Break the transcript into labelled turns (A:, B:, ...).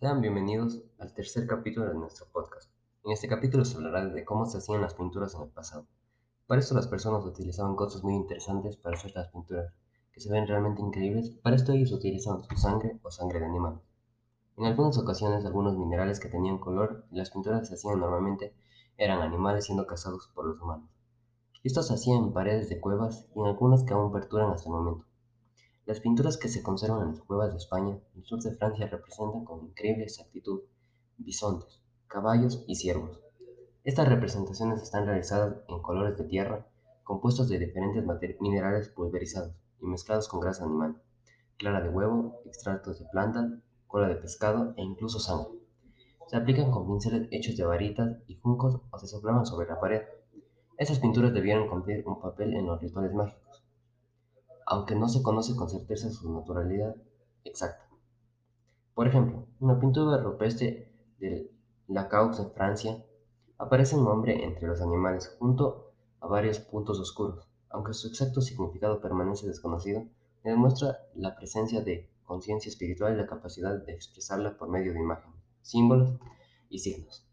A: Sean bienvenidos al tercer capítulo de nuestro podcast. En este capítulo se hablará de cómo se hacían las pinturas en el pasado. Para esto las personas utilizaban cosas muy interesantes para hacer las pinturas, que se ven realmente increíbles. Para esto ellos utilizaban su sangre o sangre de animal. En algunas ocasiones algunos minerales que tenían color y las pinturas se hacían normalmente eran animales siendo cazados por los humanos. Estos se hacían en paredes de cuevas y en algunas que aún perduran hasta el momento. Las pinturas que se conservan en las cuevas de España y el sur de Francia representan con increíble exactitud bisontes, caballos y ciervos. Estas representaciones están realizadas en colores de tierra, compuestos de diferentes minerales pulverizados y mezclados con grasa animal, clara de huevo, extractos de planta, cola de pescado e incluso sangre. Se aplican con pinceles hechos de varitas y juncos o se soplaban sobre la pared. Estas pinturas debieron cumplir un papel en los rituales mágicos aunque no se conoce con certeza su naturalidad exacta. Por ejemplo, en la pintura rupestre de Lacaux en Francia, aparece un hombre entre los animales junto a varios puntos oscuros. Aunque su exacto significado permanece desconocido, demuestra la presencia de conciencia espiritual y la capacidad de expresarla por medio de imágenes, símbolos y signos.